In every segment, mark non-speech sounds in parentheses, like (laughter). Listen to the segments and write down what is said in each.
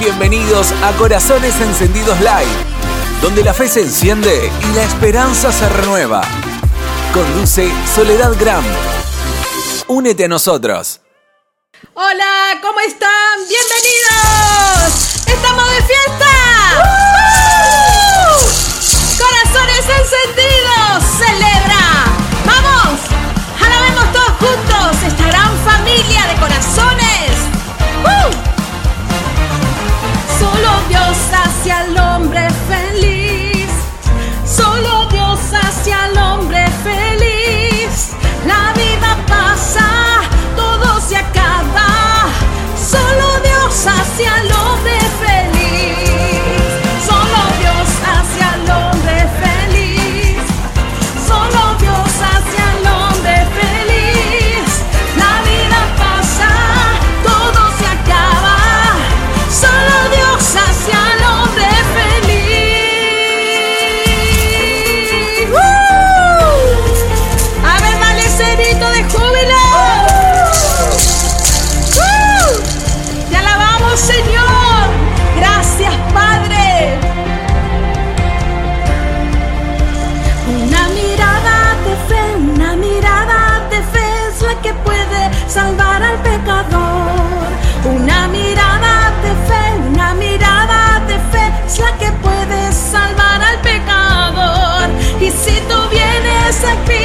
Bienvenidos a Corazones Encendidos Live, donde la fe se enciende y la esperanza se renueva. Conduce Soledad Gram. Únete a nosotros. Hola, ¿cómo están? Bienvenidos. Estamos de fiesta. Corazones encendidos. Celebra. Vamos. Alabemos todos juntos esta gran familia de corazones sacia al hombre.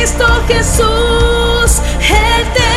Cristo Jesús, Él te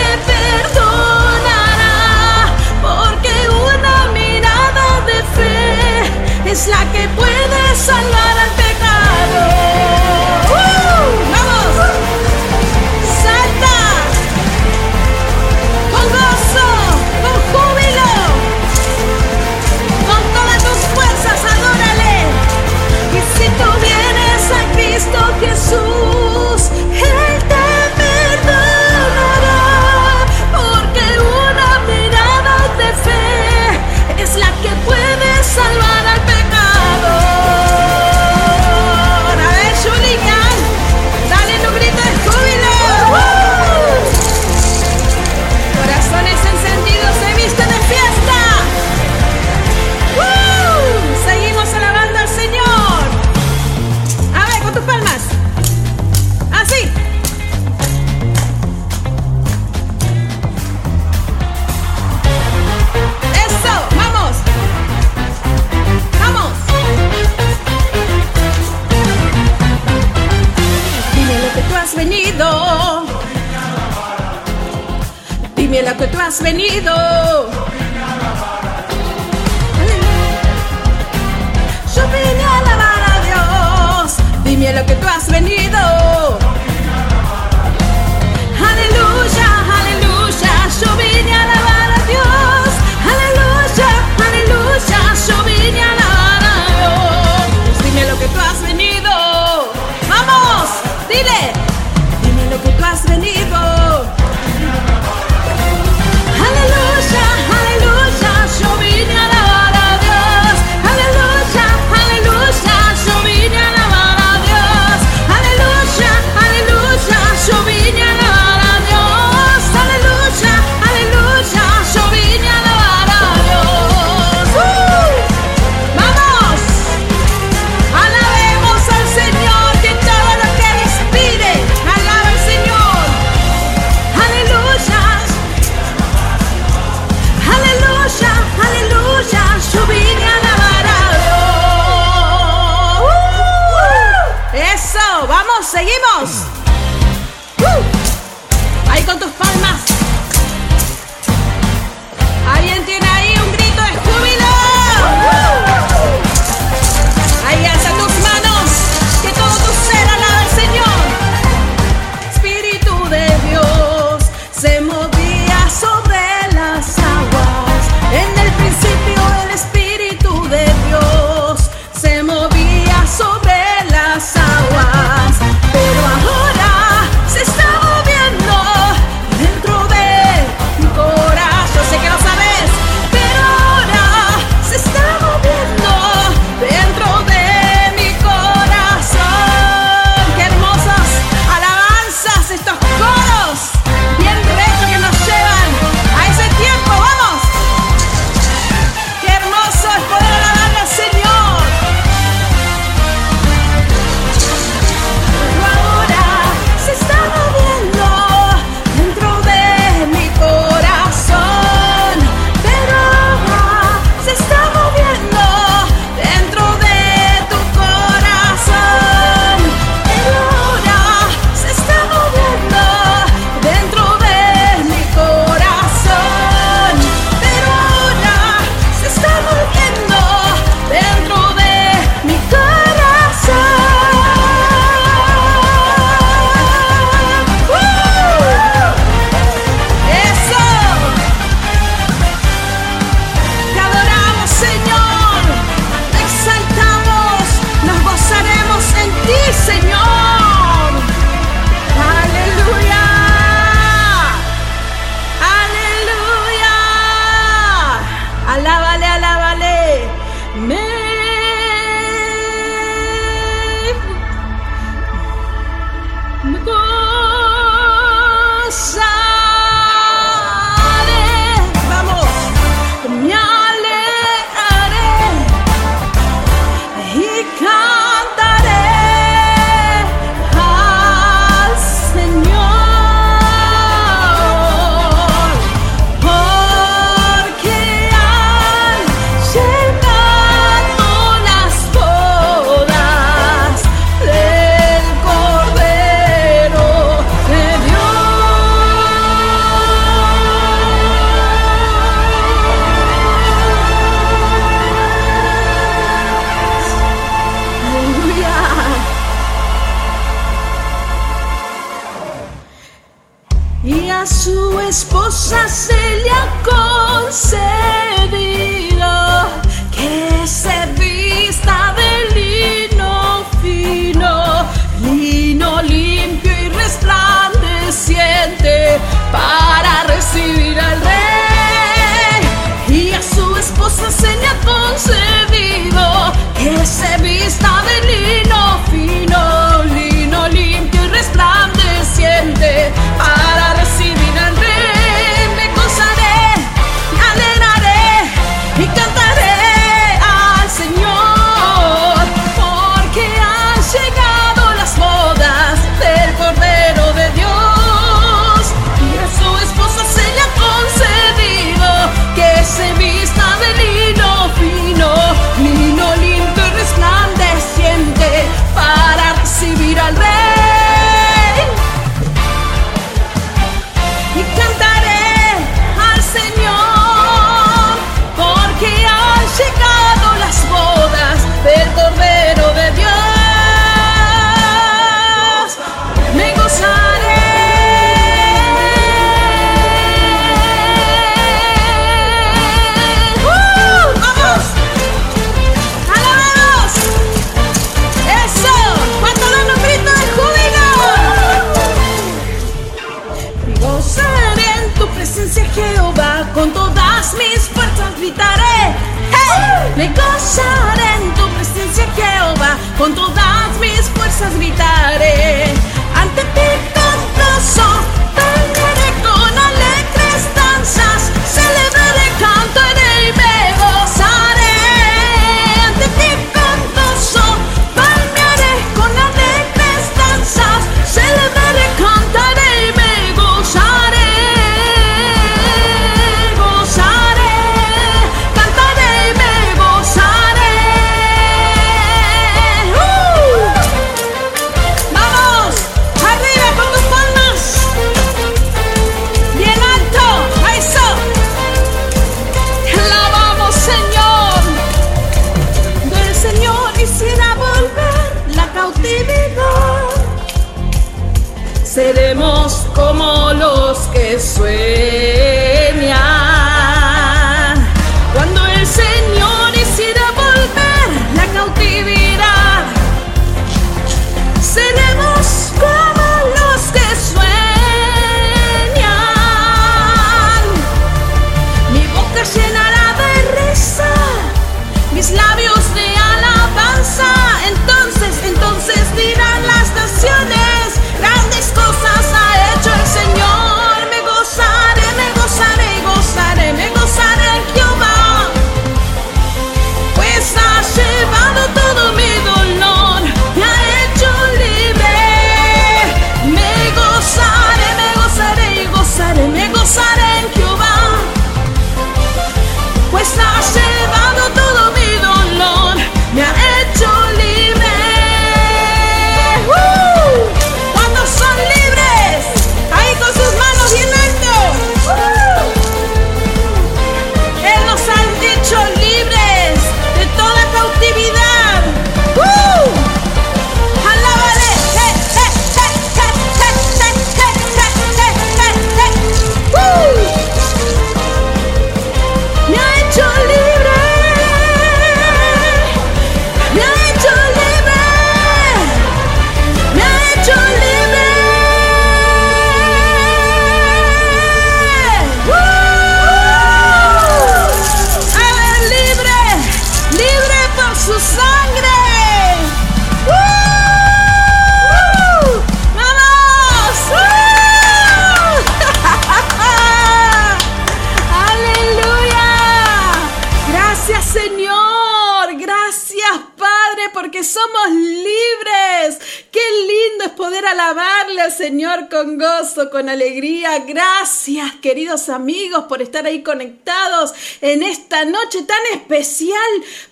con alegría. Gracias, queridos amigos, por estar ahí conectados en esta noche tan especial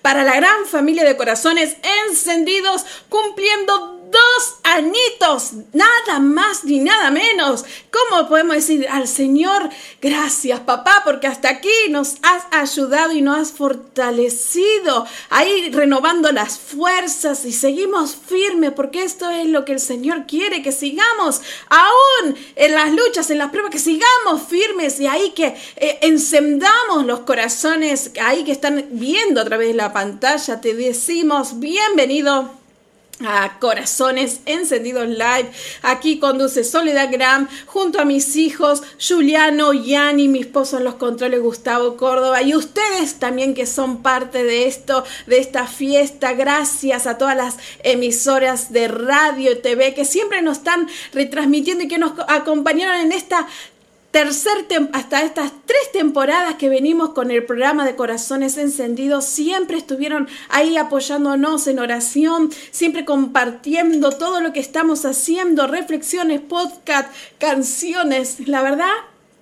para la gran familia de corazones encendidos, cumpliendo dos añitos, nada más ni nada menos. ¿Cómo podemos decir al Señor, gracias papá, porque hasta aquí nos has ayudado y nos has fortalecido, ahí renovando las fuerzas y seguimos firmes, porque esto es lo que el Señor quiere, que sigamos aún en las luchas, en las pruebas, que sigamos firmes y ahí que eh, encendamos los corazones, ahí que están viendo a través de la pantalla, te decimos bienvenido a Corazones Encendidos Live. Aquí conduce Soledad Gram junto a mis hijos Juliano, Yanni, mi esposo en los controles Gustavo Córdoba y ustedes también que son parte de esto, de esta fiesta. Gracias a todas las emisoras de radio y TV que siempre nos están retransmitiendo y que nos acompañaron en esta tercer hasta estas tres temporadas que venimos con el programa de Corazones Encendidos, siempre estuvieron ahí apoyándonos en oración, siempre compartiendo todo lo que estamos haciendo, reflexiones, podcast, canciones. La verdad,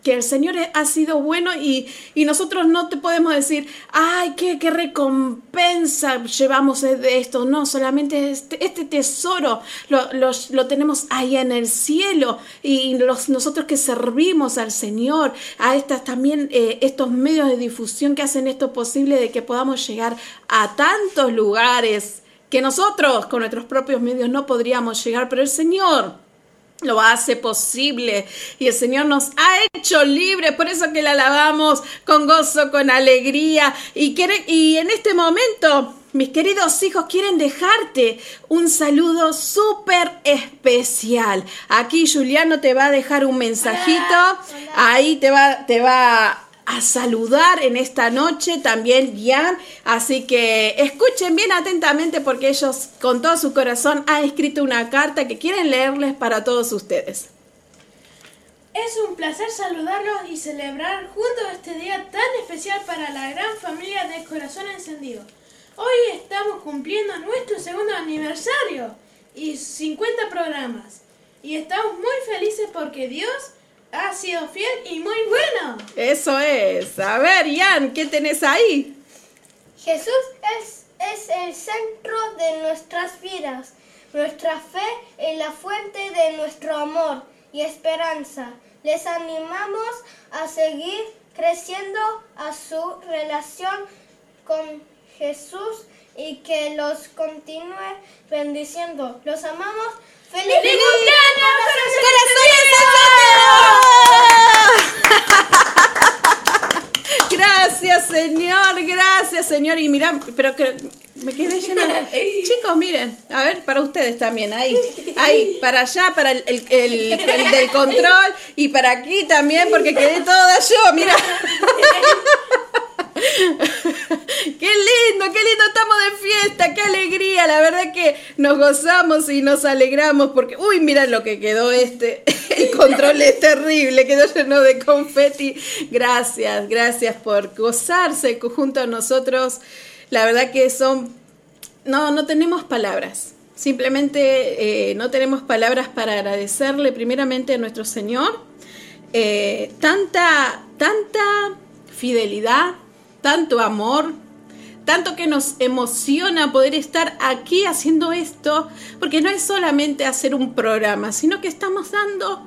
que el Señor ha sido bueno y, nosotros no te podemos decir, ay, qué, qué, recompensa llevamos de esto. No, solamente este, este tesoro lo, lo, tenemos ahí en el cielo y los, nosotros que servimos al Señor, a estas también, eh, estos medios de difusión que hacen esto posible de que podamos llegar a tantos lugares que nosotros con nuestros propios medios no podríamos llegar, pero el Señor lo hace posible. Y el Señor nos ha hecho libres, por eso que le alabamos con gozo, con alegría. Y, y en este momento mis queridos hijos quieren dejarte un saludo súper especial. Aquí Juliano te va a dejar un mensajito, ahí te va, te va a saludar en esta noche también Jan. Así que escuchen bien atentamente porque ellos con todo su corazón han escrito una carta que quieren leerles para todos ustedes. Es un placer saludarlos y celebrar juntos este día tan especial para la gran familia de Corazón Encendido. Hoy estamos cumpliendo nuestro segundo aniversario y 50 programas. Y estamos muy felices porque Dios ha sido fiel y muy bueno. Eso es. A ver, Ian, ¿qué tenés ahí? Jesús es, es el centro de nuestras vidas. Nuestra fe es la fuente de nuestro amor y esperanza. Les animamos a seguir creciendo a su relación con Jesús y que los continúe bendiciendo. Los amamos. ¡Feliz, cumpleaños! Gracias, Señor, gracias, Señor. Y mira, pero que me quedé llena. (laughs) Chicos, miren, a ver, para ustedes también, ahí, ahí, para allá, para el, el, el del control y para aquí también, porque quedé toda yo, mira. (laughs) qué lindo, qué lindo, estamos de fiesta, qué alegría, la verdad que nos gozamos y nos alegramos porque, uy, mira lo que quedó este, (laughs) el control es terrible, quedó lleno de confeti. Gracias, gracias por gozarse junto a nosotros. La verdad que son, no, no tenemos palabras. Simplemente eh, no tenemos palabras para agradecerle primeramente a nuestro Señor eh, tanta, tanta fidelidad, tanto amor, tanto que nos emociona poder estar aquí haciendo esto, porque no es solamente hacer un programa, sino que estamos dando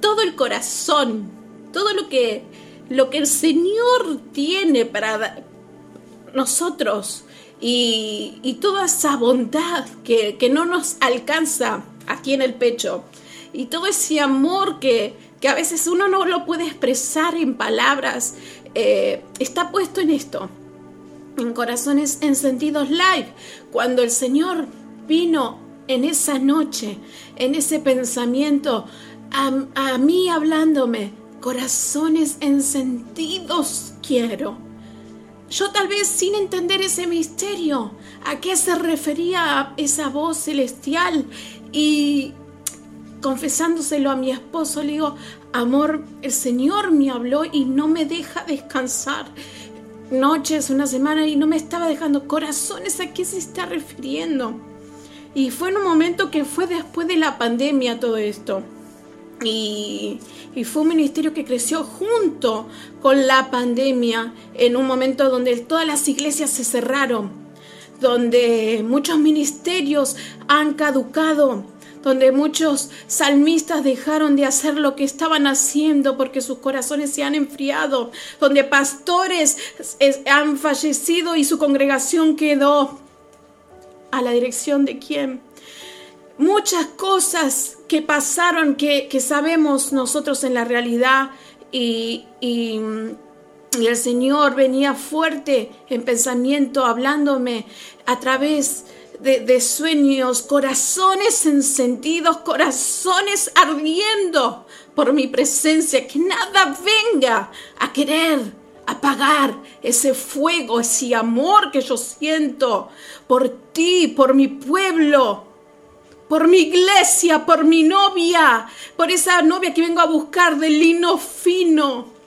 todo el corazón, todo lo que, lo que el Señor tiene para nosotros y, toda esa bondad que, no nos alcanza aquí en el pecho. Y todo ese amor que, que a veces uno no lo puede expresar en palabras, eh, está puesto en esto, en Corazones Encendidos Live, cuando el Señor vino en esa noche, en ese pensamiento, a, mí hablándome, corazones encendidos quiero. Yo tal vez sin entender ese misterio, a qué se refería esa voz celestial y confesándoselo a mi esposo, le digo, amor, el Señor me habló y no me deja descansar. Noches, una semana y no me estaba dejando corazones. ¿A qué se está refiriendo? Y fue en un momento que fue después de la pandemia todo esto. Y, y, fue un ministerio que creció junto con la pandemia en un momento donde todas las iglesias se cerraron, donde muchos ministerios han caducado, donde muchos salmistas dejaron de hacer lo que estaban haciendo porque sus corazones se han enfriado, donde pastores han fallecido y su congregación quedó a la dirección de quién. Muchas cosas que pasaron que, sabemos nosotros en la realidad y, y el Señor venía fuerte en pensamiento, hablándome a través de, sueños, corazones encendidos, corazones ardiendo por mi presencia, que nada venga a querer apagar ese fuego, ese amor que yo siento por ti, por mi pueblo, por mi iglesia, por mi novia, por esa novia que vengo a buscar de lino fino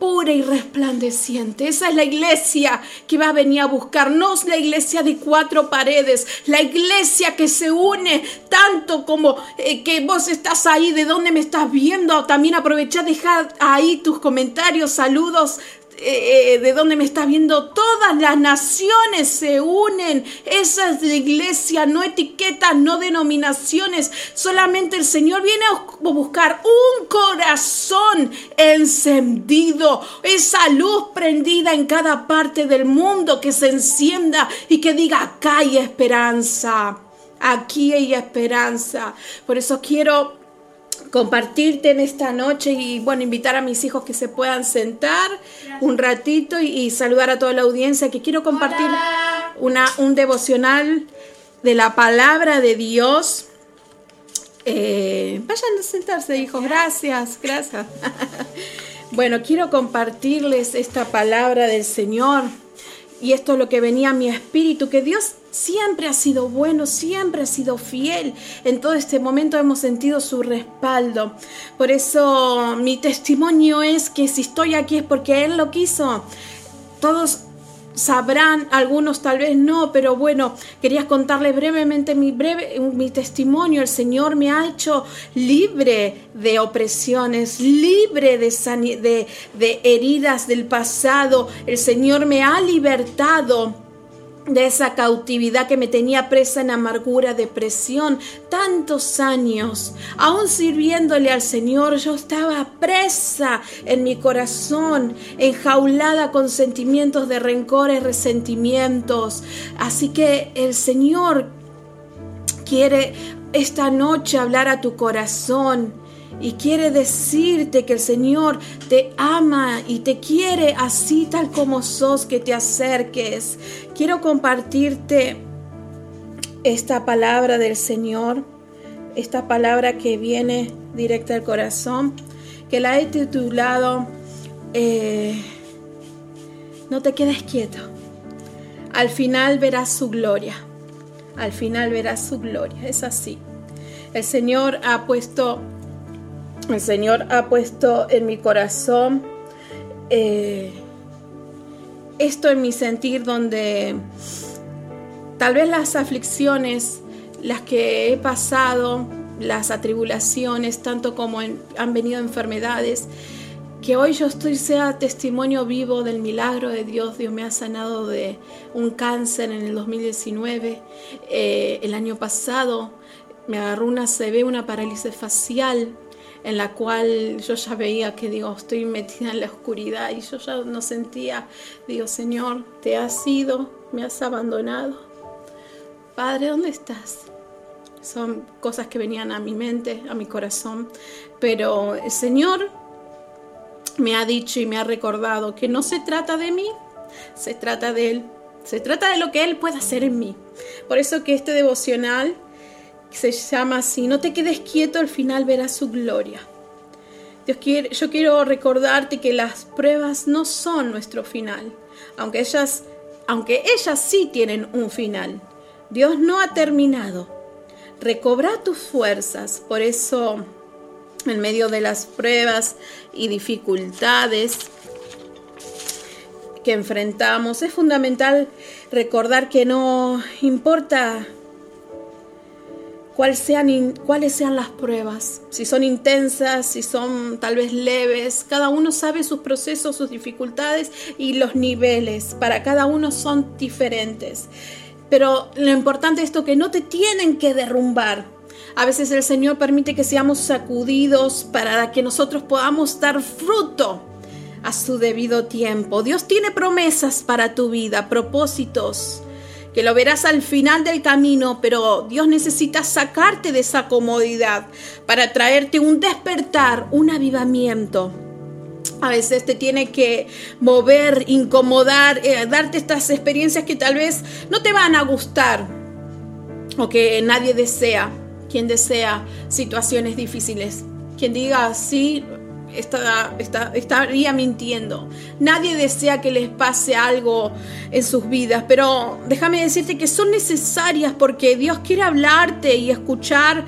pura y resplandeciente. Esa es la iglesia que va a venir a buscarnos, la iglesia de cuatro paredes, la iglesia que se une tanto como eh, que vos estás ahí, de dónde me estás viendo. También aprovecha, dejar ahí tus comentarios, saludos eh, de donde me estás viendo, todas las naciones se unen. Esa es la iglesia, no etiquetas, no denominaciones. Solamente el Señor viene a buscar un corazón encendido, esa luz prendida en cada parte del mundo que se encienda y que diga, acá hay esperanza. Aquí hay esperanza. Por eso quiero compartirte en esta noche y bueno, invitar a mis hijos que se puedan sentar un ratito y, saludar a toda la audiencia que quiero compartir una, un devocional de la palabra de Dios. Eh, vayan a sentarse, hijos. Gracias, gracias. (laughs) bueno, quiero compartirles esta palabra del Señor y esto es lo que venía a mi espíritu, que Dios siempre ha sido bueno, siempre ha sido fiel. En todo este momento hemos sentido su respaldo. Por eso mi testimonio es que si estoy aquí es porque Él lo quiso. Todos sabrán, algunos tal vez no, pero bueno, quería contarles brevemente mi, breve, mi testimonio. El Señor me ha hecho libre de opresiones, libre de, de, de heridas del pasado. El Señor me ha libertado de esa cautividad que me tenía presa en amargura, depresión, tantos años. Aún sirviéndole al Señor, yo estaba presa en mi corazón, enjaulada con sentimientos de rencores, resentimientos. Así que el Señor quiere esta noche hablar a tu corazón y quiere decirte que el Señor te ama y te quiere así tal como sos, que te acerques. Quiero compartirte esta palabra del Señor, esta palabra que viene directa al corazón, que la he titulado eh, No te quedes quieto. Al final verás su gloria. Al final verás su gloria. Es así. El Señor ha puesto el Señor ha puesto en mi corazón eh, esto en mi sentir donde tal vez las aflicciones, las que he pasado, las atribulaciones, tanto como han venido enfermedades, que hoy yo estoy sea testimonio vivo del milagro de Dios. Dios me ha sanado de un cáncer en el 2019. Eh, el año pasado me agarró una ve una parálisis facial en la cual yo ya veía que digo, estoy metida en la oscuridad y yo ya no sentía, digo, Señor, te has ido, me has abandonado. Padre, ¿dónde estás? Son cosas que venían a mi mente, a mi corazón, pero el Señor me ha dicho y me ha recordado que no se trata de mí, se trata de Él, se trata de lo que Él puede hacer en mí. Por eso que este devocional se llama así, no te quedes quieto, al final verás su gloria. Dios quiere, yo quiero recordarte que las pruebas no son nuestro final, aunque ellas, aunque ellas sí tienen un final. Dios no ha terminado. Recobra tus fuerzas, por eso en medio de las pruebas y dificultades, que enfrentamos, es fundamental recordar que no importa cuáles sean, cuáles sean las pruebas, si son intensas, si son tal vez leves, cada uno sabe sus procesos, sus dificultades y los niveles, para cada uno son diferentes. Pero lo importante es esto que no te tienen que derrumbar. A veces el Señor permite que seamos sacudidos para que nosotros podamos dar fruto a su debido tiempo. Dios tiene promesas para tu vida, propósitos, que lo verás al final del camino, pero Dios necesita sacarte de esa comodidad para traerte un despertar, un avivamiento. A veces te tiene que mover, incomodar, eh, darte estas experiencias que tal vez no te van a gustar o que nadie desea. Quien desea situaciones difíciles. Quien diga, sí, está, está, estaría mintiendo. Nadie desea que les pase algo en sus vidas, pero déjame decirte que son necesarias porque Dios quiere hablarte y escuchar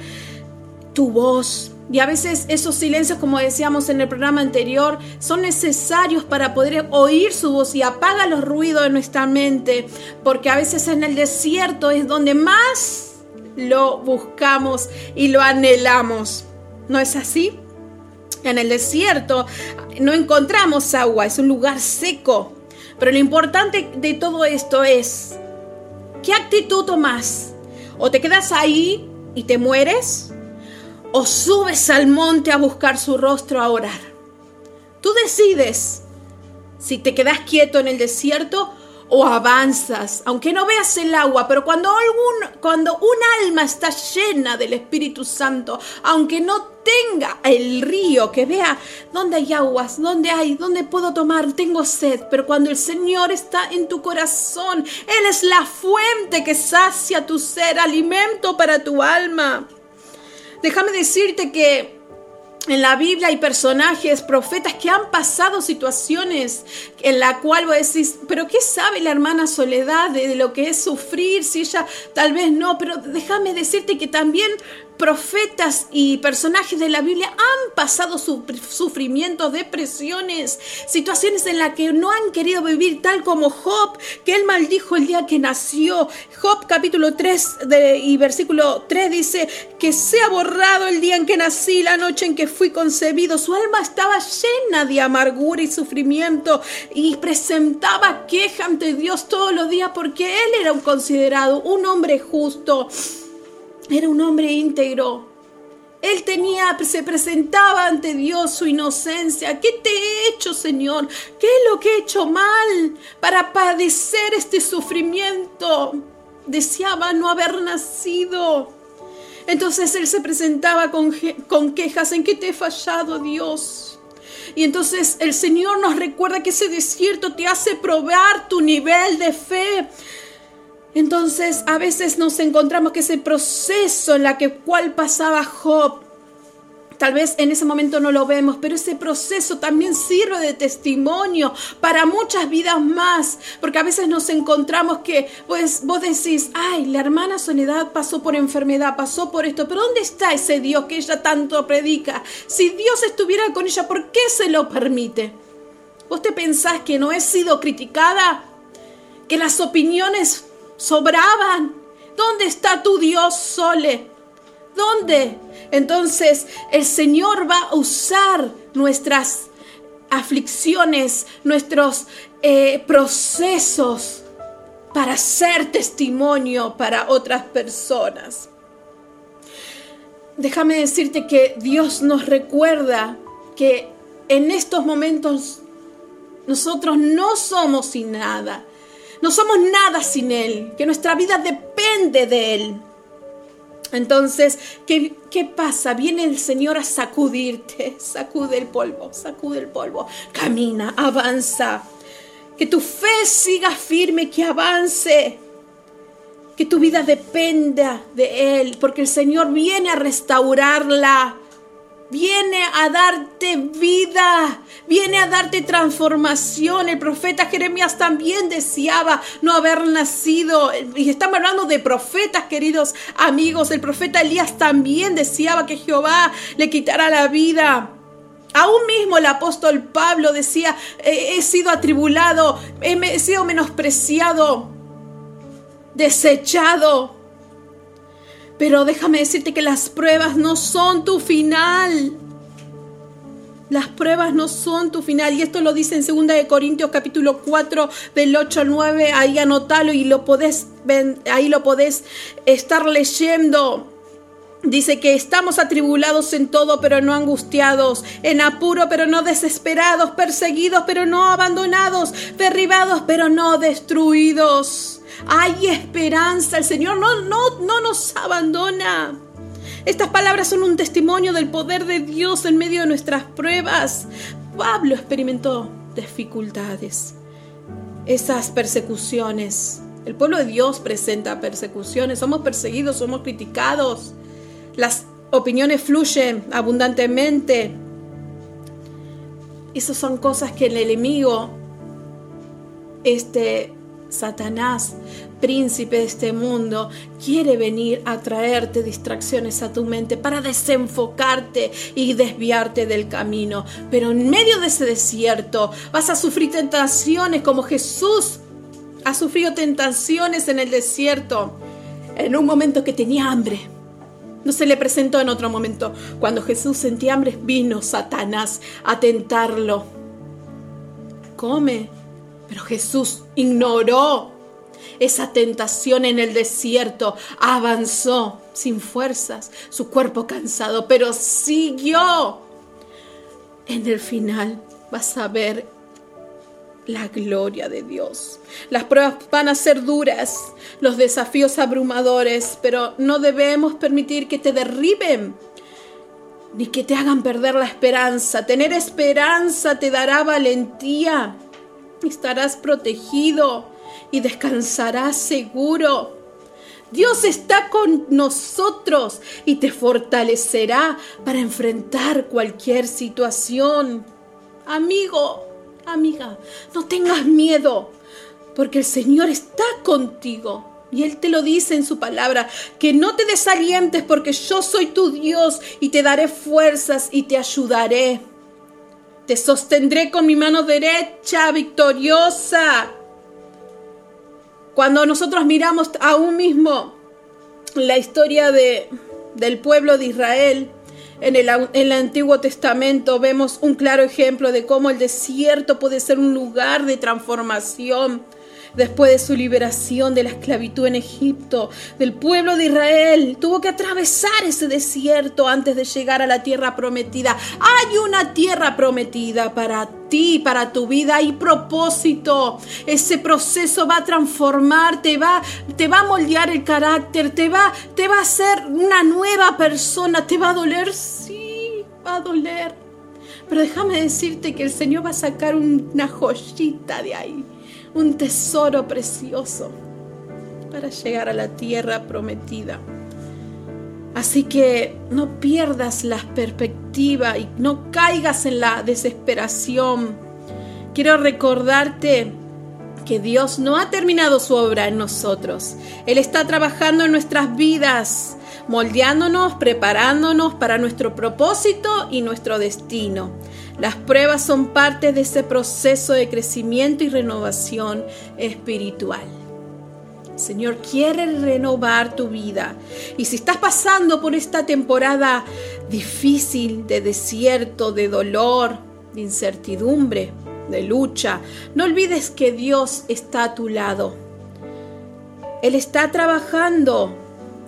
tu voz. Y a veces esos silencios, como decíamos en el programa anterior, son necesarios para poder oír su voz y apaga los ruidos de nuestra mente, porque a veces en el desierto es donde más lo buscamos y lo anhelamos. ¿No es así? En el desierto no encontramos agua, es un lugar seco. Pero lo importante de todo esto es, ¿qué actitud tomas? ¿O te quedas ahí y te mueres? ¿O subes al monte a buscar su rostro a orar? Tú decides si te quedas quieto en el desierto o avanzas, aunque no veas el agua, pero cuando, algún, cuando un alma está llena del Espíritu Santo, aunque no tenga el río, que vea dónde hay aguas, dónde hay, dónde puedo tomar, tengo sed, pero cuando el Señor está en tu corazón, Él es la fuente que sacia tu ser, alimento para tu alma. Déjame decirte que en la Biblia hay personajes, profetas que han pasado situaciones en la cual vos decís, pero ¿qué sabe la hermana Soledad de, lo que es sufrir? Si ella tal vez no, pero déjame decirte que también profetas y personajes de la Biblia han pasado sufrimientos, depresiones, situaciones en las que no han querido vivir, tal como Job, que él maldijo el día que nació. Job capítulo 3 y versículo 3 dice que sea borrado el día en que nací, la noche en que fui concebido. Su alma estaba llena de amargura y sufrimiento y presentaba queja ante Dios todos los días porque él era un considerado un hombre justo. Era un hombre íntegro. Él tenía, se presentaba ante Dios su inocencia. ¿Qué te he hecho, Señor? ¿Qué es lo que he hecho mal para padecer este sufrimiento? Deseaba no haber nacido. Entonces él se presentaba con, con quejas. ¿En qué te he fallado, Dios? Y entonces el Señor nos recuerda que ese desierto te hace probar tu nivel de fe. Entonces a veces nos encontramos que ese proceso en la que cual pasaba Job, tal vez en ese momento no lo vemos, pero ese proceso también sirve de testimonio para muchas vidas más, porque a veces nos encontramos que pues vos decís, ay, la hermana Soledad pasó por enfermedad, pasó por esto, pero ¿dónde está ese Dios que ella tanto predica? Si Dios estuviera con ella, ¿por qué se lo permite? ¿Vos te pensás que no he sido criticada? ¿Que las opiniones sobraban. ¿Dónde está tu Dios, Sole? ¿Dónde? Entonces el Señor va a usar nuestras aflicciones, nuestros eh, procesos para ser testimonio para otras personas. Déjame decirte que Dios nos recuerda que en estos momentos nosotros no somos sin nada. No somos nada sin Él, que nuestra vida depende de Él. Entonces, ¿qué, ¿qué, pasa? Viene el Señor a sacudirte, (laughs) sacude el polvo, sacude el polvo, camina, avanza. Que tu fe siga firme, que avance. Que tu vida dependa de Él, porque el Señor viene a restaurarla viene a darte vida, viene a darte transformación. El profeta Jeremías también deseaba no haber nacido. Y estamos hablando de profetas, queridos amigos. El profeta Elías también deseaba que Jehová le quitara la vida. Aún mismo el apóstol Pablo decía, he sido atribulado, he sido menospreciado, desechado. Pero déjame decirte que las pruebas no son tu final. Las pruebas no son tu final. Y esto lo dice en 2 de Corintios capítulo 4 del 8 al 9. Ahí anotalo y lo podés, ahí lo podés estar leyendo. Dice que estamos atribulados en todo, pero no angustiados, en apuro, pero no desesperados, perseguidos, pero no abandonados, derribados, pero no destruidos. Hay esperanza, el Señor no, no, no nos abandona. Estas palabras son un testimonio del poder de Dios en medio de nuestras pruebas. Pablo experimentó dificultades, esas persecuciones. El pueblo de Dios presenta persecuciones, somos perseguidos, somos criticados. Las opiniones fluyen abundantemente. Esas son cosas que el enemigo, este Satanás, príncipe de este mundo, quiere venir a traerte distracciones a tu mente para desenfocarte y desviarte del camino. Pero en medio de ese desierto vas a sufrir tentaciones como Jesús ha sufrido tentaciones en el desierto. En un momento que tenía hambre, no se le presentó en otro momento. Cuando Jesús sentía hambre, vino Satanás a tentarlo. Come. Pero Jesús ignoró esa tentación en el desierto. Avanzó sin fuerzas, su cuerpo cansado, pero siguió. En el final vas a ver la gloria de Dios. Las pruebas van a ser duras, los desafíos abrumadores, pero no debemos permitir que te derriben ni que te hagan perder la esperanza. Tener esperanza te dará valentía. Estarás protegido y descansarás seguro. Dios está con nosotros y te fortalecerá para enfrentar cualquier situación. Amigo, amiga, no tengas miedo, porque el Señor está contigo. Y Él te lo dice en su palabra, que no te desalientes porque yo soy tu Dios y te daré fuerzas y te ayudaré. Te sostendré con mi mano derecha victoriosa. Cuando nosotros miramos aún mismo la historia de, del pueblo de Israel, en el, en el, Antiguo Testamento vemos un claro ejemplo de cómo el desierto puede ser un lugar de transformación después de su liberación de la esclavitud en Egipto, del pueblo de Israel. Tuvo que atravesar ese desierto antes de llegar a la tierra prometida. Hay una tierra prometida para ti, para tu vida. Hay propósito. Ese proceso va a transformarte, va, te va a moldear el carácter, te va, te va a hacer una nueva persona. ¿Te va a doler? Sí, va a doler. Pero déjame decirte que el Señor va a sacar una joyita de ahí un tesoro precioso para llegar a la tierra prometida. Así que no pierdas la perspectiva y no caigas en la desesperación. Quiero recordarte que Dios no ha terminado su obra en nosotros. Él está trabajando en nuestras vidas, moldeándonos, preparándonos para nuestro propósito y nuestro destino. Las pruebas son parte de ese proceso de crecimiento y renovación espiritual. Señor quiere renovar tu vida. Y si estás pasando por esta temporada difícil de desierto, de dolor, de incertidumbre, de lucha, no olvides que Dios está a tu lado. Él está trabajando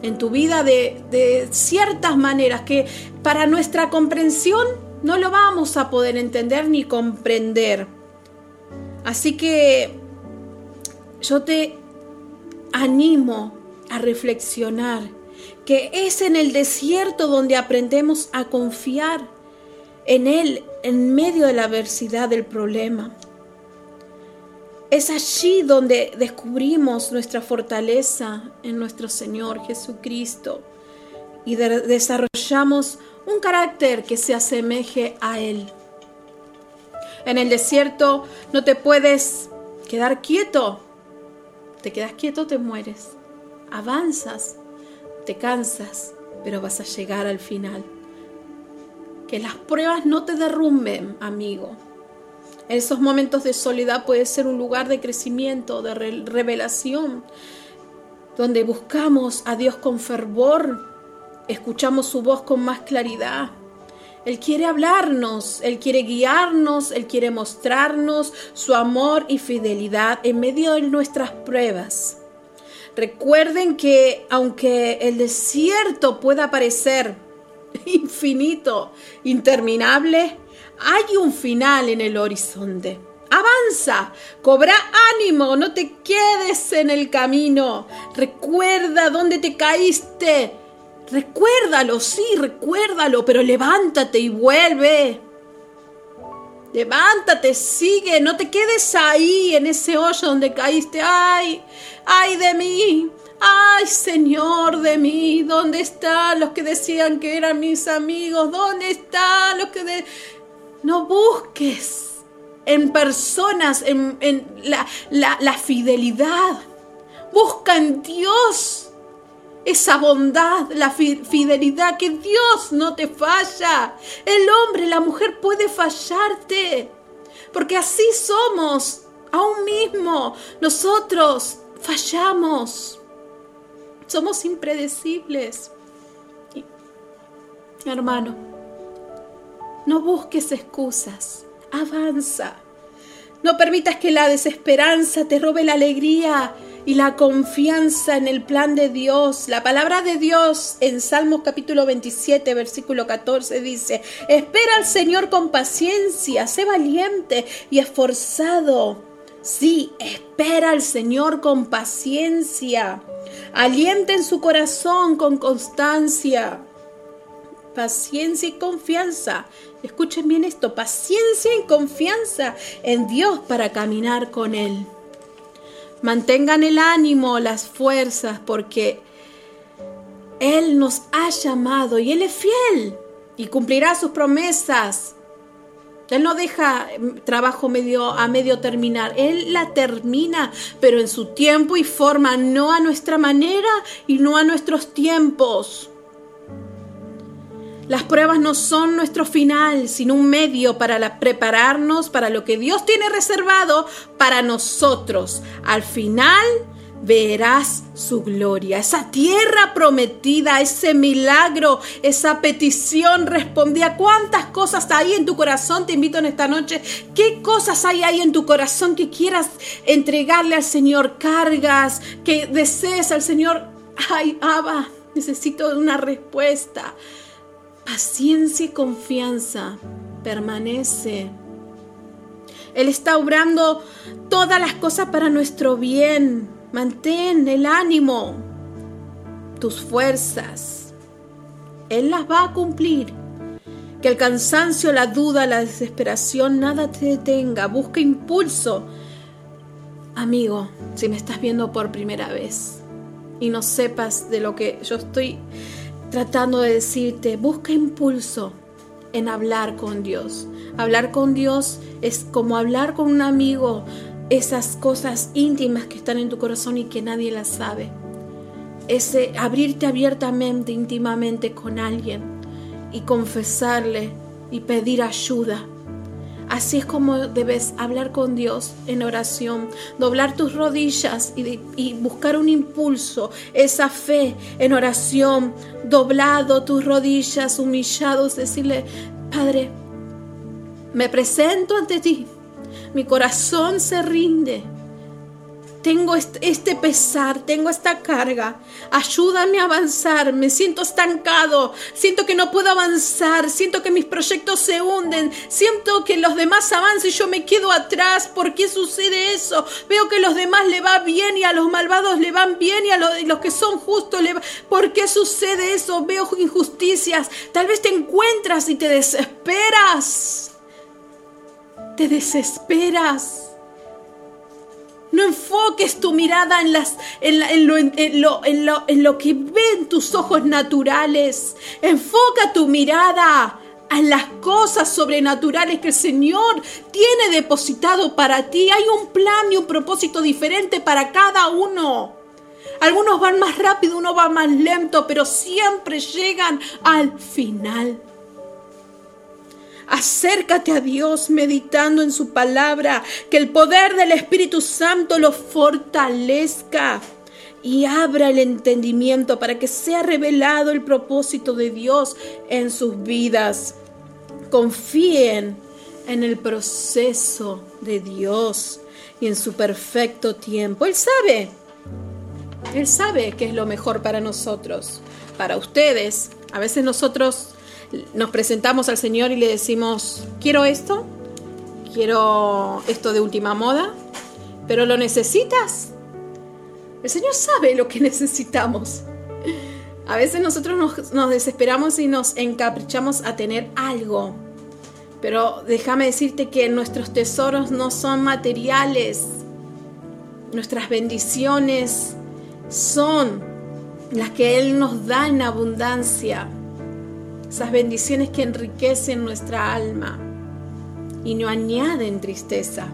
en tu vida de, de ciertas maneras que para nuestra comprensión no lo vamos a poder entender ni comprender. Así que yo te animo a reflexionar que es en el desierto donde aprendemos a confiar en Él en medio de la adversidad del problema. Es allí donde descubrimos nuestra fortaleza en nuestro Señor Jesucristo y desarrollamos un carácter que se asemeje a Él. En el desierto no te puedes quedar quieto. Te quedas quieto, te mueres. Avanzas, te cansas, pero vas a llegar al final. Que las pruebas no te derrumben, amigo. Esos momentos de soledad puede ser un lugar de crecimiento, de revelación, donde buscamos a Dios con fervor, escuchamos su voz con más claridad. Él quiere hablarnos, Él quiere guiarnos, Él quiere mostrarnos su amor y fidelidad en medio de nuestras pruebas. Recuerden que aunque el desierto pueda parecer (laughs) infinito, interminable, hay un final en el horizonte. Avanza, cobra ánimo, no te quedes en el camino. Recuerda dónde te caíste. Recuérdalo, sí, recuérdalo, pero levántate y vuelve. Levántate, sigue, no te quedes ahí en ese hoyo donde caíste. Ay, ay de mí. Ay, Señor de mí, ¿dónde están los que decían que eran mis amigos? ¿Dónde están los que... No busques en personas, en, la, fidelidad. Busca en Dios esa bondad, la fidelidad, que Dios no te falla. El hombre, la mujer puede fallarte, porque así somos, aún mismo. Nosotros fallamos, somos impredecibles. Hermano, no busques excusas, avanza. No permitas que la desesperanza te robe la alegría y la confianza en el plan de Dios. La palabra de Dios en Salmos capítulo 27, versículo 14 dice, espera al Señor con paciencia, sé valiente y esforzado. Sí, espera al Señor con paciencia. Alienta en su corazón con constancia paciencia y confianza. Escuchen bien esto, paciencia y confianza en Dios para caminar con Él. Mantengan el ánimo, las fuerzas, porque Él nos ha llamado y Él es fiel y cumplirá sus promesas. Él no deja trabajo medio, a medio terminar, Él la termina, pero en su tiempo y forma, no a nuestra manera y no a nuestros tiempos. Las pruebas no son nuestro final, sino un medio para prepararnos para lo que Dios tiene reservado para nosotros. Al final verás su gloria, esa tierra prometida, ese milagro, esa petición respondida. ¿Cuántas cosas hay en tu corazón? Te invito en esta noche. ¿Qué cosas hay ahí en tu corazón que quieras entregarle al Señor? Cargas, que desees al Señor. Ay, Abba, necesito una respuesta. Paciencia y confianza permanece. Él está obrando todas las cosas para nuestro bien. Mantén el ánimo, tus fuerzas. Él las va a cumplir. Que el cansancio, la duda, la desesperación, nada te detenga. Busca impulso. Amigo, si me estás viendo por primera vez y no sepas de lo que yo estoy tratando de decirte, busca impulso en hablar con Dios. Hablar con Dios es como hablar con un amigo, esas cosas íntimas que están en tu corazón y que nadie las sabe. Ese abrirte abiertamente, íntimamente con alguien y confesarle y pedir ayuda Así es como debes hablar con Dios en oración, doblar tus rodillas y, buscar un impulso, esa fe en oración, doblado tus rodillas, humillados, decirle, Padre, me presento ante ti, mi corazón se rinde tengo este pesar, tengo esta carga. Ayúdame a avanzar. Me siento estancado. Siento que no puedo avanzar. Siento que mis proyectos se hunden. Siento que los demás avanzan y yo me quedo atrás. ¿Por qué sucede eso? Veo que a los demás le va bien y a los malvados le van bien y a los, que son justos le va... ¿Por qué sucede eso? Veo injusticias. Tal vez te encuentras y te desesperas. Te desesperas. No enfoques tu mirada en, las, en, lo, en, lo, que ven tus ojos naturales. Enfoca tu mirada en las cosas sobrenaturales que el Señor tiene depositado para ti. Hay un plan y un propósito diferente para cada uno. Algunos van más rápido, uno va más lento, pero siempre llegan al final. Acércate a Dios meditando en su palabra, que el poder del Espíritu Santo lo fortalezca y abra el entendimiento para que sea revelado el propósito de Dios en sus vidas. Confíen en el proceso de Dios y en su perfecto tiempo. Él sabe, Él sabe que es lo mejor para nosotros, para ustedes. A veces nosotros nos presentamos al Señor y le decimos, quiero esto, quiero esto de última moda, pero lo necesitas. El Señor sabe lo que (laughs) necesitamos. A veces nosotros nos, desesperamos y nos encaprichamos a tener algo. Pero déjame decirte que nuestros tesoros no son materiales. Nuestras bendiciones son las que Él nos da en abundancia esas bendiciones que enriquecen nuestra alma y no añaden tristeza.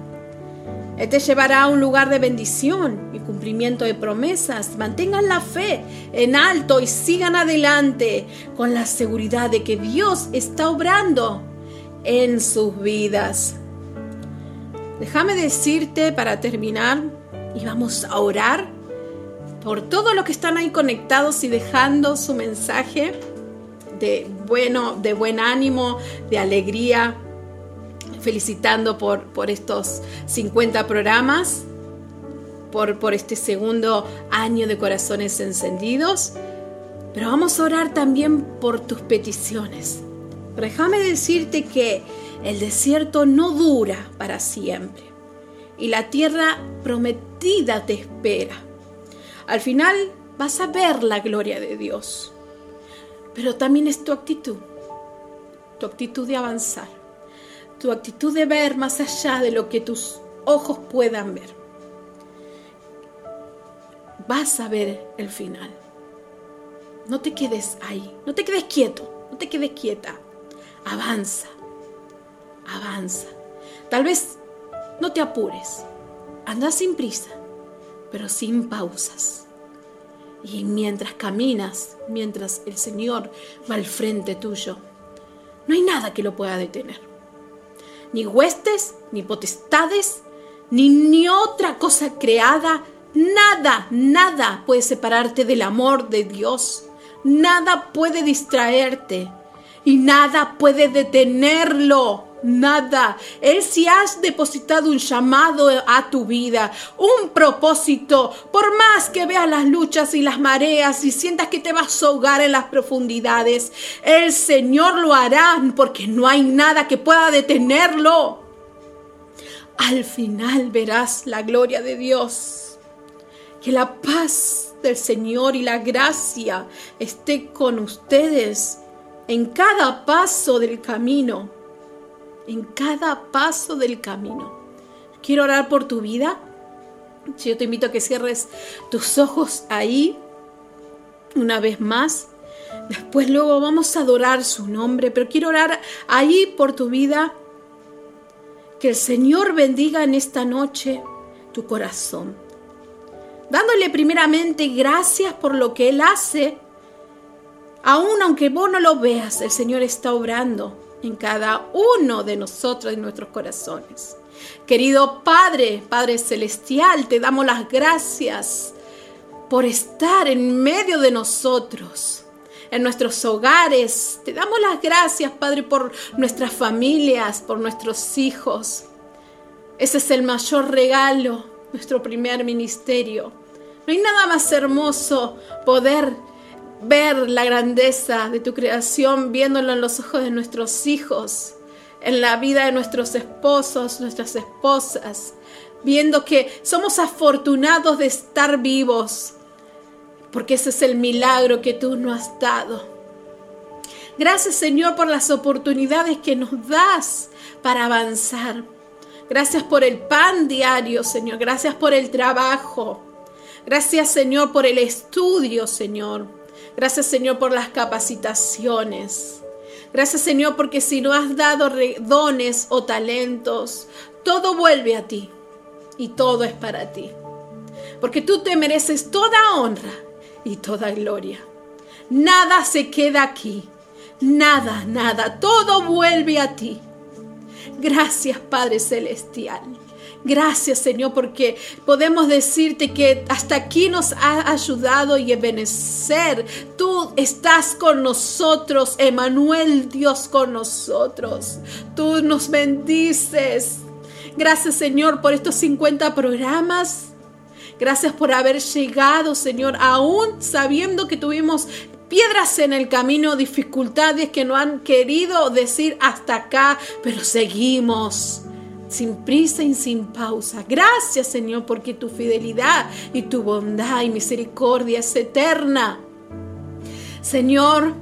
Él te llevará a un lugar de bendición y cumplimiento de promesas. Mantengan la fe en alto y sigan adelante con la seguridad de que Dios está obrando en sus vidas. Déjame decirte para terminar y vamos a orar por todos los que están ahí conectados y dejando su mensaje de, bueno, de buen ánimo, de alegría, felicitando por, por estos 50 programas, por, por este segundo año de corazones encendidos. Pero vamos a orar también por tus peticiones. déjame decirte que el desierto no dura para siempre y la tierra prometida te espera. Al final vas a ver la gloria de Dios pero también es tu actitud, tu actitud de avanzar, tu actitud de ver más allá de lo que tus ojos puedan ver. Vas a ver el final. No te quedes ahí, no te quedes quieto, no te quedes quieta. Avanza, avanza. Tal vez no te apures, anda sin prisa, pero sin pausas. Y mientras caminas, mientras el Señor va al frente tuyo, no hay nada que lo pueda detener. Ni huestes, ni potestades, ni, ni otra cosa creada, nada, nada puede separarte del amor de Dios. Nada puede distraerte y nada puede detenerlo nada. Él si has depositado un llamado a tu vida, un propósito, por más que veas las luchas y las mareas y sientas que te vas a ahogar en las profundidades, el Señor lo hará porque no hay nada que pueda detenerlo. Al final verás la gloria de Dios. Que la paz del Señor y la gracia esté con ustedes en cada paso del camino en cada paso del camino. Quiero orar por tu vida. Yo te invito a que cierres tus ojos ahí una vez más. Después luego vamos a adorar su nombre, pero quiero orar ahí por tu vida. Que el Señor bendiga en esta noche tu corazón. Dándole primeramente gracias por lo que Él hace. Aún aunque vos no lo veas, el Señor está obrando en cada uno de nosotros, en nuestros corazones. Querido Padre, Padre Celestial, te damos las gracias por estar en medio de nosotros, en nuestros hogares. Te damos las gracias, Padre, por nuestras familias, por nuestros hijos. Ese es el mayor regalo, nuestro primer ministerio. No hay nada más hermoso poder ver la grandeza de tu creación viéndolo en los ojos de nuestros hijos, en la vida de nuestros esposos, nuestras esposas, viendo que somos afortunados de estar vivos, porque ese es el milagro que tú nos has dado. Gracias Señor por las oportunidades que nos das para avanzar. Gracias por el pan diario, Señor. Gracias por el trabajo. Gracias Señor por el estudio, Señor. Gracias Señor por las capacitaciones. Gracias Señor porque si no has dado dones o talentos, todo vuelve a ti y todo es para ti. Porque tú te mereces toda honra y toda gloria. Nada se queda aquí. Nada, nada, todo vuelve a ti. Gracias Padre Celestial. Gracias Señor porque podemos decirte que hasta aquí nos ha ayudado y benecer. Tú estás con nosotros, Emanuel Dios con nosotros. Tú nos bendices. Gracias Señor por estos 50 programas. Gracias por haber llegado, Señor, aún sabiendo que tuvimos piedras en el camino, dificultades que no han querido decir hasta acá, pero seguimos sin prisa y sin pausa. Gracias Señor porque tu fidelidad y tu bondad y misericordia es eterna. Señor,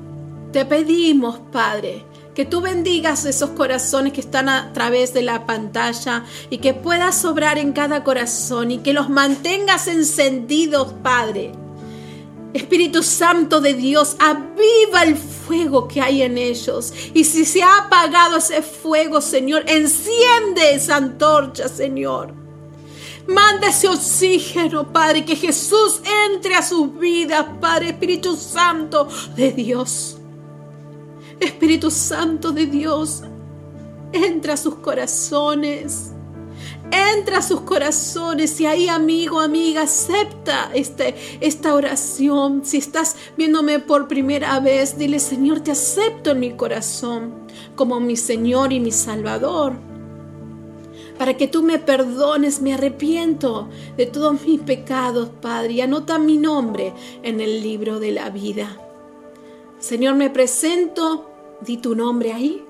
te pedimos, Padre, que tú bendigas esos corazones que están a través de la pantalla y que puedas obrar en cada corazón y que los mantengas encendidos, Padre. Espíritu Santo de Dios, aviva el fuego que hay en ellos. Y si se ha apagado ese fuego, Señor, enciende esa antorcha, Señor. Manda ese oxígeno, Padre, que Jesús entre a sus vidas, Padre, Espíritu Santo de Dios. Espíritu Santo de Dios, entra a sus corazones. Entra a sus corazones y ahí, amigo, amiga, acepta este, esta oración. Si estás viéndome por primera vez, dile, Señor, te acepto en mi corazón como mi Señor y mi Salvador. Para que tú me perdones, me arrepiento de todos mis pecados, Padre, y anota mi nombre en el libro de la vida. Señor, me presento, di tu nombre ahí.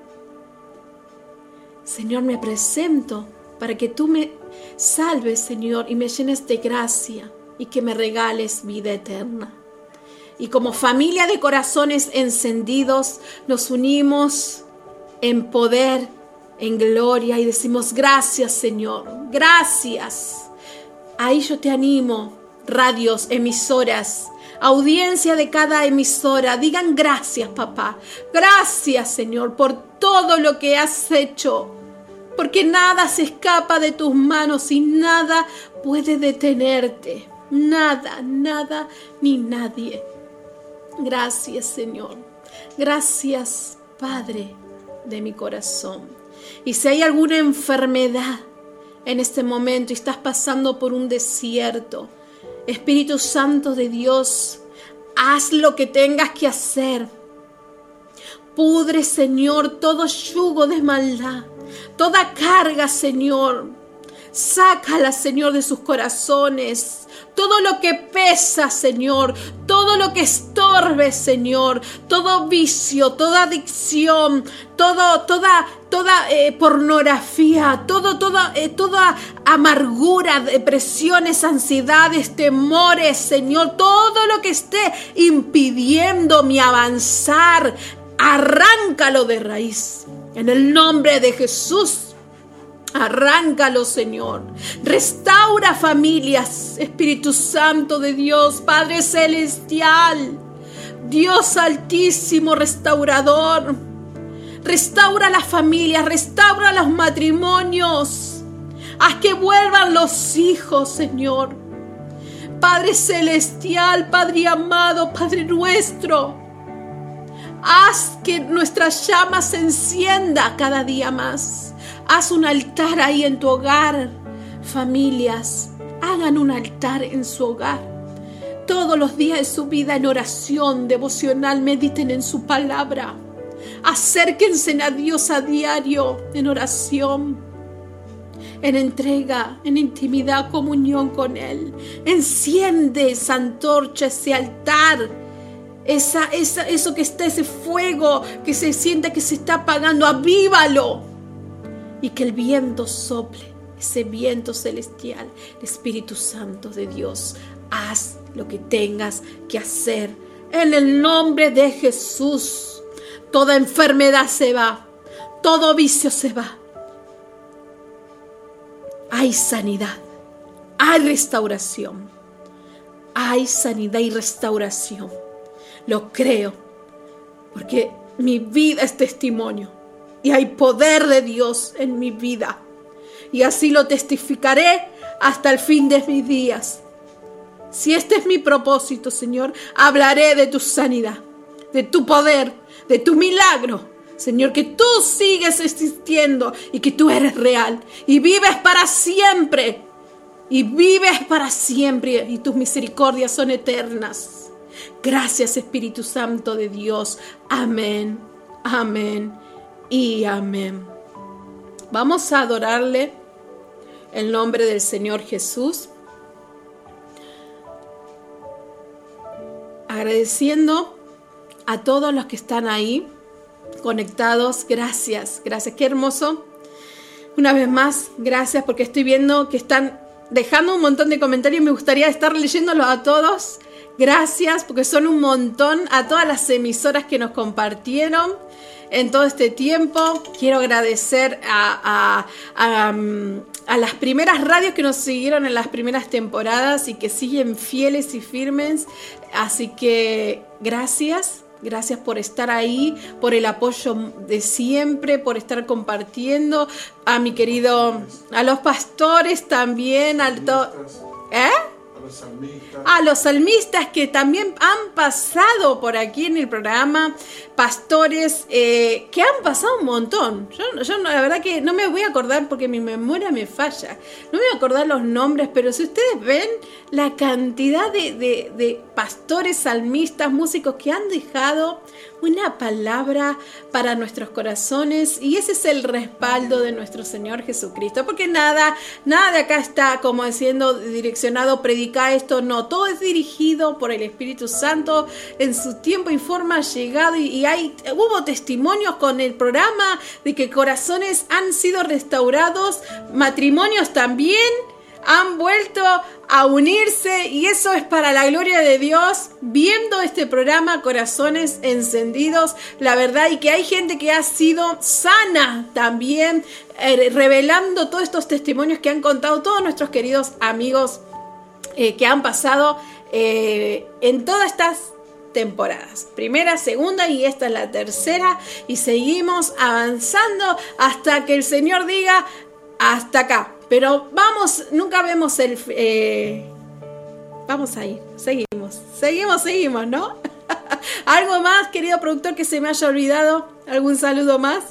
Señor, me presento para que tú me salves, Señor, y me llenes de gracia y que me regales vida eterna. Y como familia de corazones encendidos, nos unimos en poder, en gloria y decimos gracias, Señor, gracias. Ahí yo te animo, radios, emisoras, audiencia de cada emisora, digan gracias, papá. Gracias, Señor, por todo lo que has hecho porque nada se escapa de tus manos y nada puede detenerte. Nada, nada ni nadie. Gracias Señor. Gracias Padre de mi corazón. Y si hay alguna enfermedad en este momento y estás pasando por un desierto, Espíritu Santo de Dios, haz lo que tengas que hacer. Pudre, Señor, todo yugo de maldad toda carga, Señor. Sácala, Señor, de sus corazones. Todo lo que pesa, Señor. Todo lo que estorbe, Señor. Todo vicio, toda adicción, todo, toda, toda eh, pornografía, todo, toda, eh, toda amargura, depresiones, ansiedades, temores, Señor. Todo lo que esté impidiendo mi avanzar, arráncalo de raíz. En el nombre de Jesús, arráncalo, Señor. Restaura familias, Espíritu Santo de Dios, Padre Celestial, Dios Altísimo, restaurador. Restaura las familias, restaura los matrimonios. Haz que vuelvan los hijos, Señor. Padre Celestial, Padre amado, Padre nuestro. Haz que nuestra llama se encienda cada día más. Haz un altar ahí en tu hogar. Familias, hagan un altar en su hogar. Todos los días de su vida en oración devocional mediten en su palabra. Acérquense a Dios a diario en oración, en entrega, en intimidad, comunión con Él. Enciende esa antorcha, ese altar esa, eso que está, ese fuego que se siente que se está apagando, avívalo. Y que el viento sople, ese viento celestial, el Espíritu Santo de Dios. Haz lo que tengas que hacer. En el nombre de Jesús, toda enfermedad se va, todo vicio se va. Hay sanidad, hay restauración, hay sanidad y restauración. Lo creo, porque mi vida es testimonio y hay poder de Dios en mi vida. Y así lo testificaré hasta el fin de mis días. Si este es mi propósito, Señor, hablaré de tu sanidad, de tu poder, de tu milagro. Señor, que tú sigues existiendo y que tú eres real y vives para siempre. Y vives para siempre y tus misericordias son eternas. Gracias Espíritu Santo de Dios. Amén, amén y amén. Vamos a adorarle el nombre del Señor Jesús. Agradeciendo a todos los que están ahí conectados. Gracias, gracias. Qué hermoso. Una vez más, gracias porque estoy viendo que están dejando un montón de comentarios. Me gustaría estar leyéndolos a todos. Gracias porque son un montón a todas las emisoras que nos compartieron en todo este tiempo. Quiero agradecer a, um, a, las primeras radios que nos siguieron en las primeras temporadas y que siguen fieles y firmes. Así que gracias. Gracias por estar ahí, por el apoyo de siempre, por estar compartiendo. A mi querido, a los pastores también, al ¿Eh? A los salmistas que también han pasado por aquí en el programa, pastores eh, que han pasado un montón. Yo, yo la verdad que no me voy a acordar porque mi memoria me falla. No me voy a acordar los nombres, pero si ustedes ven la cantidad de, de pastores, salmistas, músicos que han dejado una palabra para nuestros corazones y ese es el respaldo de nuestro Señor Jesucristo, porque nada, nada de acá está como diciendo direccionado, predica esto, no, todo es dirigido por el Espíritu Santo en su tiempo y forma llegado y, y hay, hubo testimonios con el programa de que corazones han sido restaurados, matrimonios también han vuelto a unirse y eso es para la gloria de Dios, viendo este programa Corazones Encendidos, la verdad, y que hay gente que ha sido sana también, eh, revelando todos estos testimonios que han contado todos nuestros queridos amigos eh, que han pasado eh, en todas estas temporadas. Primera, segunda y esta es la tercera y seguimos avanzando hasta que el Señor diga hasta acá. Pero vamos, nunca vemos el... Eh, vamos ahí, seguimos, seguimos, seguimos, ¿no? (laughs) ¿Algo más, querido productor, que se me haya olvidado? ¿Algún saludo más?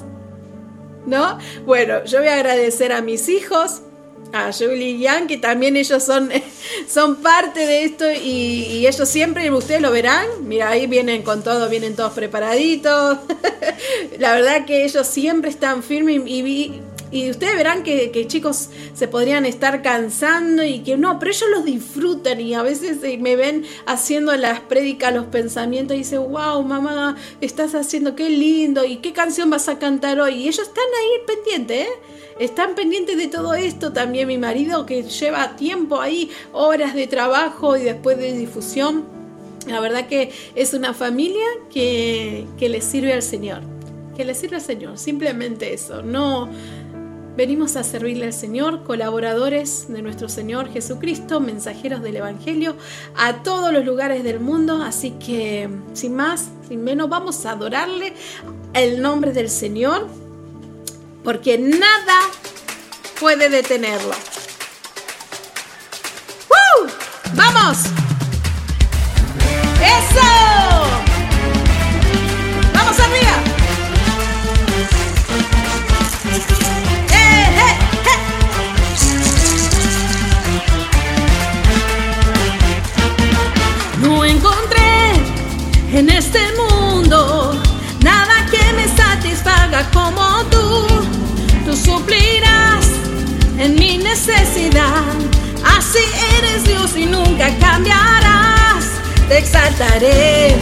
¿No? Bueno, yo voy a agradecer a mis hijos, a Julie y Ian, que también ellos son, (laughs) son parte de esto y, ellos siempre, ustedes lo verán, mira, ahí vienen con todo, vienen todos preparaditos. (laughs) La verdad que ellos siempre están firmes y, y, y ustedes verán que, chicos se podrían estar cansando y que no, pero ellos los disfrutan y a veces eh, me ven haciendo las prédicas, los pensamientos y dicen, wow, mamá, estás haciendo, qué lindo y qué canción vas a cantar hoy. Y ellos están ahí pendientes, ¿eh? Están pendientes de todo esto también mi marido que lleva tiempo ahí, horas de trabajo y después de difusión. La verdad que es una familia que, que le sirve al Señor. Que le sirve al Señor. Simplemente eso. No, Venimos a servirle al Señor, colaboradores de nuestro Señor Jesucristo, mensajeros del Evangelio a todos los lugares del mundo. Así que, sin más, sin menos, vamos a adorarle el nombre del Señor, porque nada puede detenerlo. ¡Woo! ¡Vamos! En mi necesidad. Así eres Dios y nunca cambiarás. Te exaltaré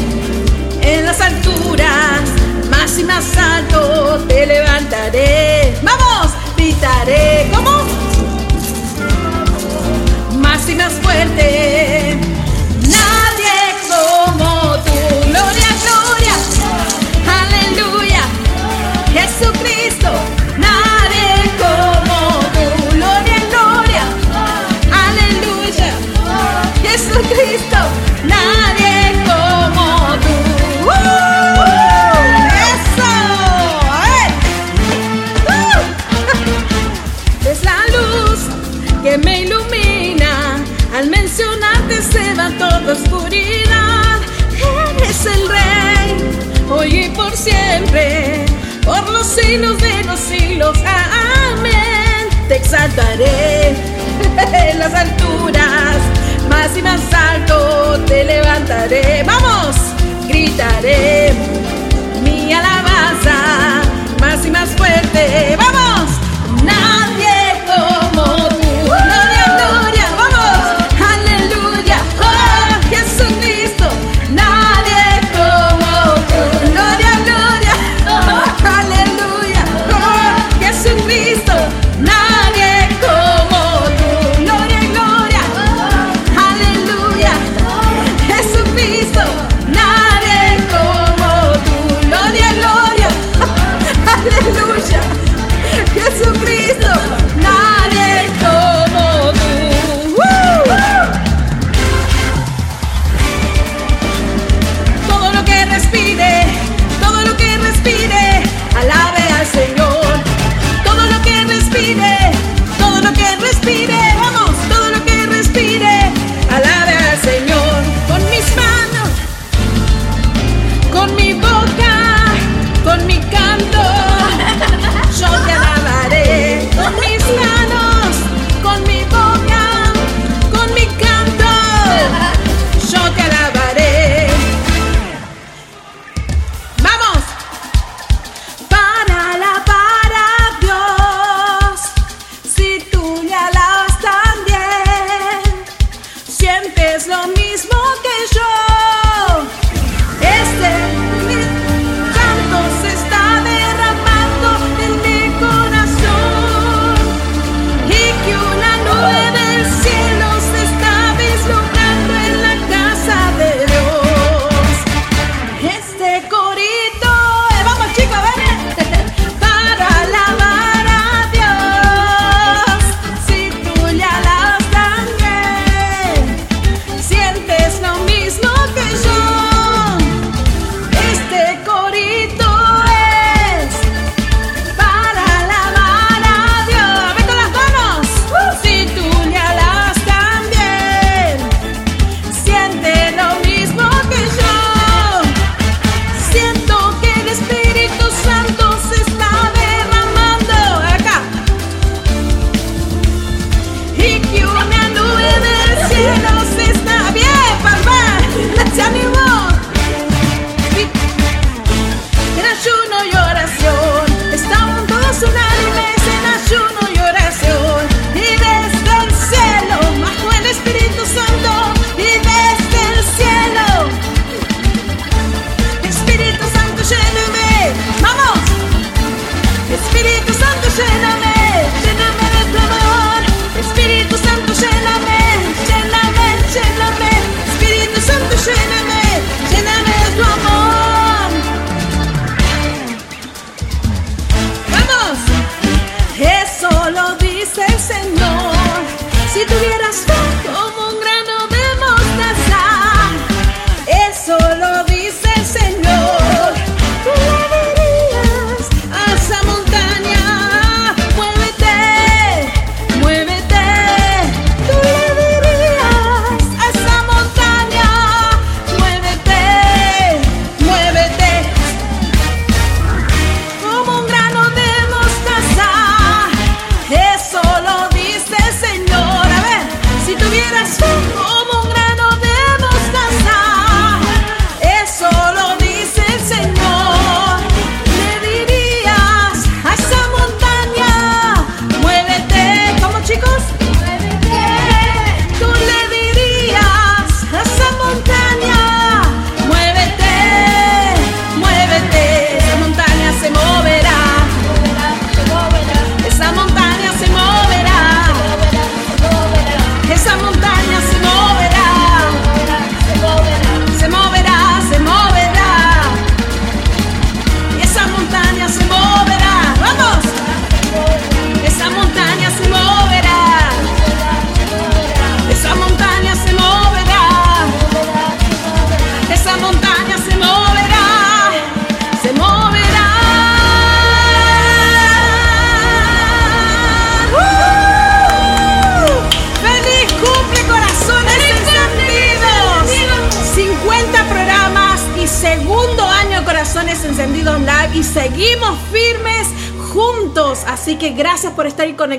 en las alturas. Más y más alto te levantaré. Vamos, gritaré. ¿Cómo? Más y más fuerte toda oscuridad. Eres el rey hoy y por siempre, por los siglos de los siglos. Amén. Te exaltaré (laughs) en las alturas, más y más alto te levantaré. Vamos, gritaré mi alabanza, más y más fuerte.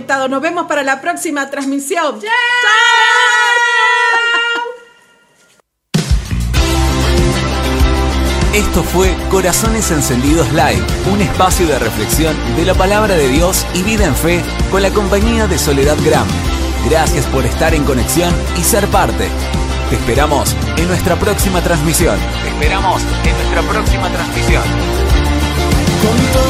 Conectados. Nos vemos para la próxima transmisión. ¡Chao! Esto fue Corazones Encendidos Live, un espacio de reflexión de la palabra de Dios y vida en fe con la compañía de Soledad Gram. Gracias por estar en conexión y ser parte. Te esperamos en nuestra próxima transmisión. Te esperamos en nuestra próxima transmisión. Con